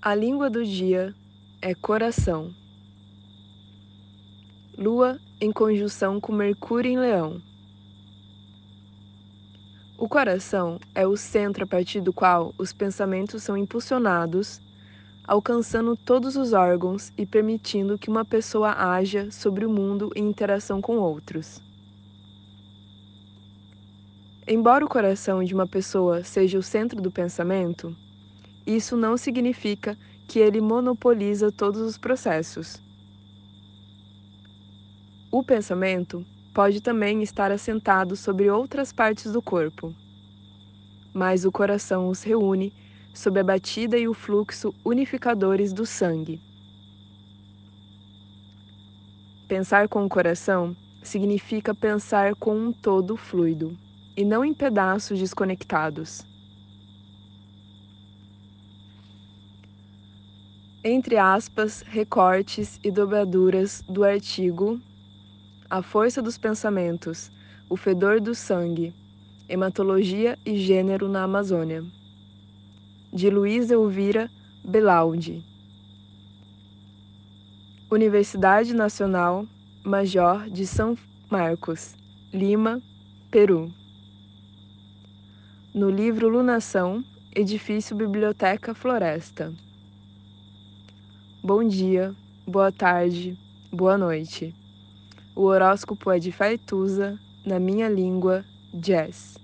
A língua do dia é coração. Lua em conjunção com Mercúrio em Leão. O coração é o centro a partir do qual os pensamentos são impulsionados, alcançando todos os órgãos e permitindo que uma pessoa haja sobre o mundo em interação com outros. Embora o coração de uma pessoa seja o centro do pensamento, isso não significa que ele monopoliza todos os processos. O pensamento pode também estar assentado sobre outras partes do corpo, mas o coração os reúne sob a batida e o fluxo unificadores do sangue. Pensar com o coração significa pensar com um todo fluido e não em pedaços desconectados. Entre aspas, recortes e dobraduras do artigo A Força dos Pensamentos, o Fedor do Sangue, Hematologia e Gênero na Amazônia, de Luiz Elvira Belaudi. Universidade Nacional Major de São Marcos, Lima, Peru no livro Lunação, Edifício Biblioteca Floresta. Bom dia, boa tarde, boa noite. O horóscopo é de Faetusa, na minha língua, jazz.